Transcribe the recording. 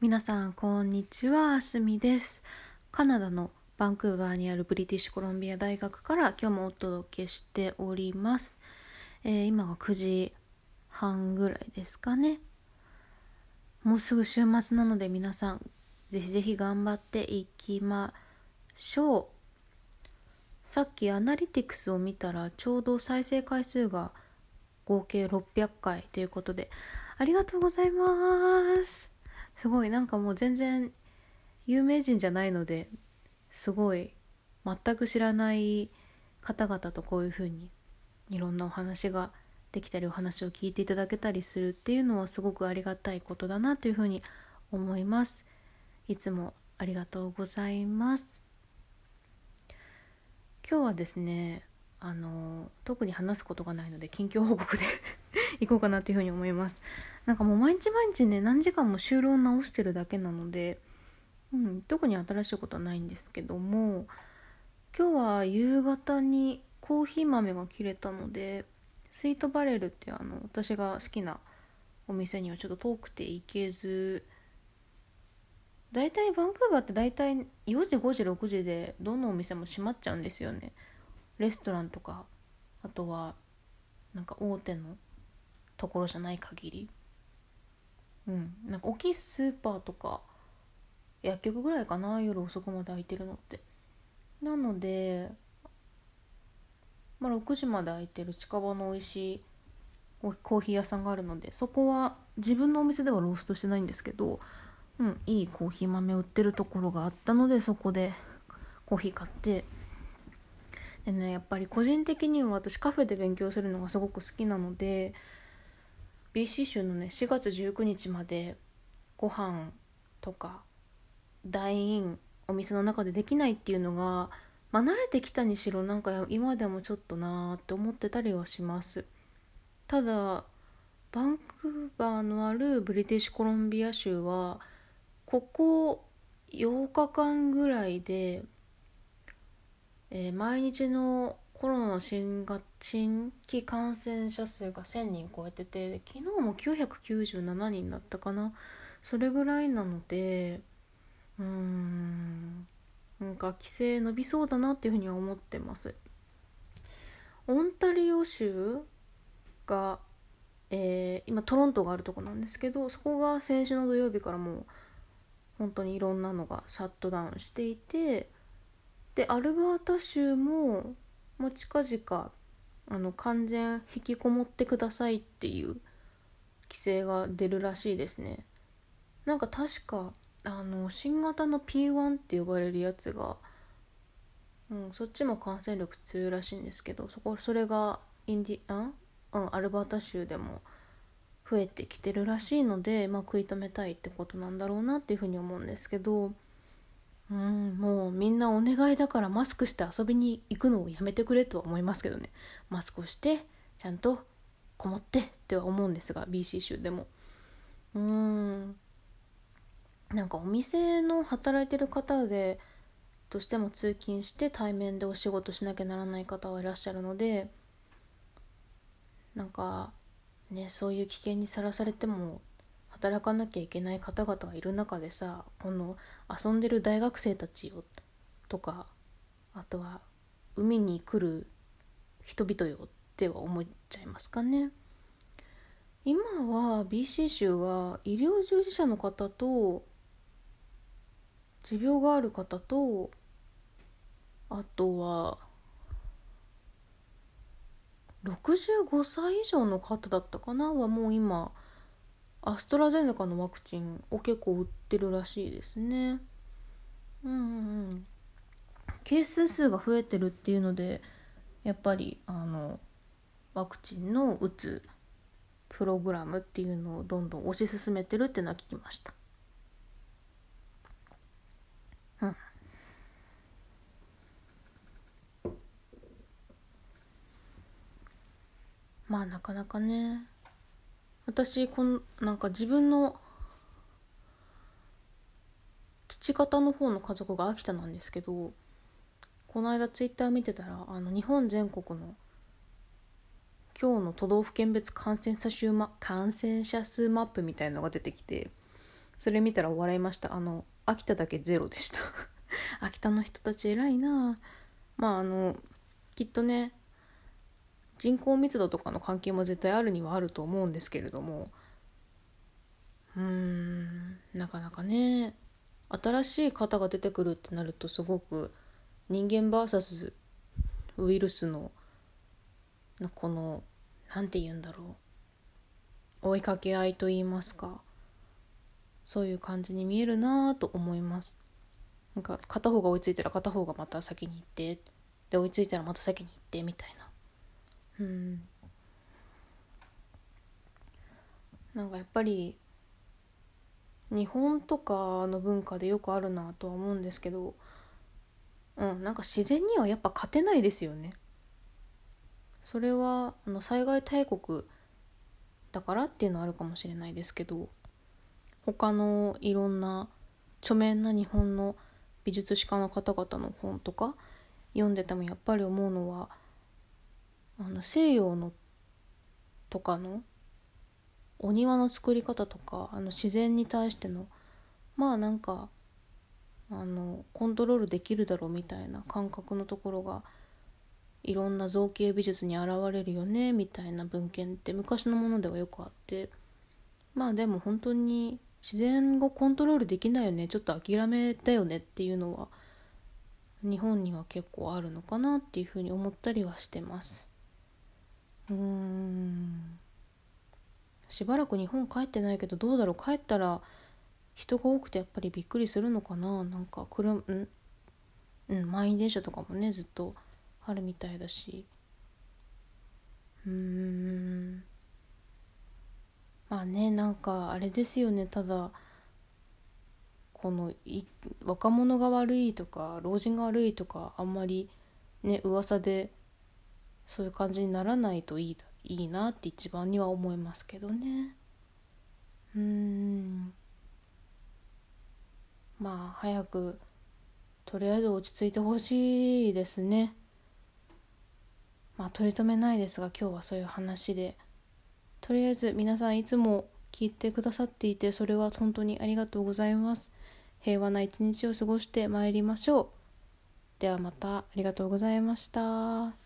皆さんこんにちは。あすみです。カナダのバンクーバーにあるブリティッシュコロンビア大学から今日もお届けしております、えー、今が9時半ぐらいですかね。もうすぐ週末なので皆さんぜひぜひ頑張っていきましょう。さっきアナリティクスを見たらちょうど再生回数が合計600回ということでありがとうございます。すごいなんかもう全然有名人じゃないのですごい全く知らない方々とこういうふうにいろんなお話ができたりお話を聞いていただけたりするっていうのはすごくありがたいことだなというふうに思います。いつもありがとうございます。今日はですねあの特に話すことがないので近況報告で。行こうかなっていうふうに思います。なんかもう毎日毎日ね何時間も就労を直してるだけなのでうん、特に新しいことはないんですけども今日は夕方にコーヒー豆が切れたのでスイートバレルってあの私が好きなお店にはちょっと遠くて行けず大体バンクーバーって大体4時5時6時でどのお店も閉まっちゃうんですよね。レストランとかあとはなんか大手のところじゃない限り。うん。なんか大きいスーパーとか薬局ぐらいかな夜遅くまで空いてるのって。なので、まあ、6時まで空いてる近場の美味しいコーヒー屋さんがあるのでそこは自分のお店ではローストしてないんですけど、うん、いいコーヒー豆売ってるところがあったのでそこでコーヒー買って。でねやっぱり個人的には私カフェで勉強するのがすごく好きなので BC 州のね4月19日までご飯とかダインお店の中でできないっていうのが、まあ、慣れてきたにしろなんか今でもちょっとなーって思ってたりはします。ただバンクーバーのあるブリティッシュコロンビア州はここ8日間ぐらいで、えー、毎日のコロナの新が新規感染者数が1000人超えてて昨日も997人だったかな。それぐらいなのでうーんなんか規制伸びそうだなっていうふうには思ってます。オンタリオ州が、えー、今トロントがあるとこなんですけどそこが先週の土曜日からもう本当にいろんなのがシャットダウンしていてでアルバータ州ももう近々あの完全引きこもってくださいっていう規制が出るらしいですね。なんか確かあの新型の P1 って呼ばれるやつが、うん、そっちも感染力強いらしいんですけどそこそれがインディあ、うん、アルバータ州でも増えてきてるらしいので、まあ、食い止めたいってことなんだろうなっていうふうに思うんですけど、うん、もうみんなお願いだからマスクして遊びに行くのをやめてくれとは思いますけどねマスクをしてちゃんとこもってっては思うんですが BC 州でも。うーんなんかお店の働いてる方でどうしても通勤して対面でお仕事しなきゃならない方はいらっしゃるのでなんかねそういう危険にさらされても働かなきゃいけない方々がいる中でさこの遊んでる大学生たちよとかあとは海に来る人々よっては思っちゃいますかね。今は BC 州は医療従事者の方と持病がある方とあとは65歳以上の方だったかな？はもう今アストラゼネカのワクチンを結構売ってるらしいですね。うんうんうん。ケース数が増えてるっていうのでやっぱりあのワクチンの打つプログラムっていうのをどんどん推し進めてるっていうのは聞きました。うんまあなかなかね私こんなんか自分の父方の方の家族が秋田なんですけどこの間ツイッター見てたらあの日本全国の今日の都道府県別感染者数マ感染者数マップみたいのが出てきてそれ見たら笑いました。あの秋田だけゼロでした。秋田の人たち偉いな。まああのきっとね人口密度とかの関係も絶対あるにはあると思うんですけれども。うーんなかなかね新しい方が出てくるってなるとすごく人間 VS ウイルスのこの何て言うんだろう。追いかけ合いと言いますか。そういう感じに見えるなと思います。なんか片方が追いついたら片方がまた先に行ってで追いついたらまた先に行ってみたいな。うん。なんかやっぱり日本とかの文化でよくあるなとは思うんですけどうんなんか自然にはやっぱ勝てないですよね。それはあの災害大国だからっていうのはあるかもしれないですけど他のいろんな著名な日本の美術史家の方々の本とか読んでてもやっぱり思うのはあの西洋のとかのお庭の作り方とかあの自然に対してのまあなんかあのコントロールできるだろうみたいな感覚のところがいろんな造形美術に現れるよねみたいな文献って昔のものではよくあってまあでも本当に自然をコントロールできないよねちょっと諦めたよねっていうのは日本には結構あるのかなっていうふうに思ったりはしてます。うん。しばらく日本帰ってないけどどうだろう。帰ったら人が多くてやっぱりびっくりするのかな。なんか車ん？うん満員電車とかもねずっとあるみたいだし。うーん。まあねなんかあれですよね。ただこのい若者が悪いとか老人が悪いとかあんまりね噂でそういう感じにならないといいいいなって一番には思いますけどね。うん。まあ早くとりあえず落ち着いてほしいですね。まあ取り留めないですが今日はそういう話で。とりあえず皆さんいつも聞いてくださっていてそれは本当にありがとうございます。平和な一日を過ごしてまいりましょう。ではまたありがとうございました。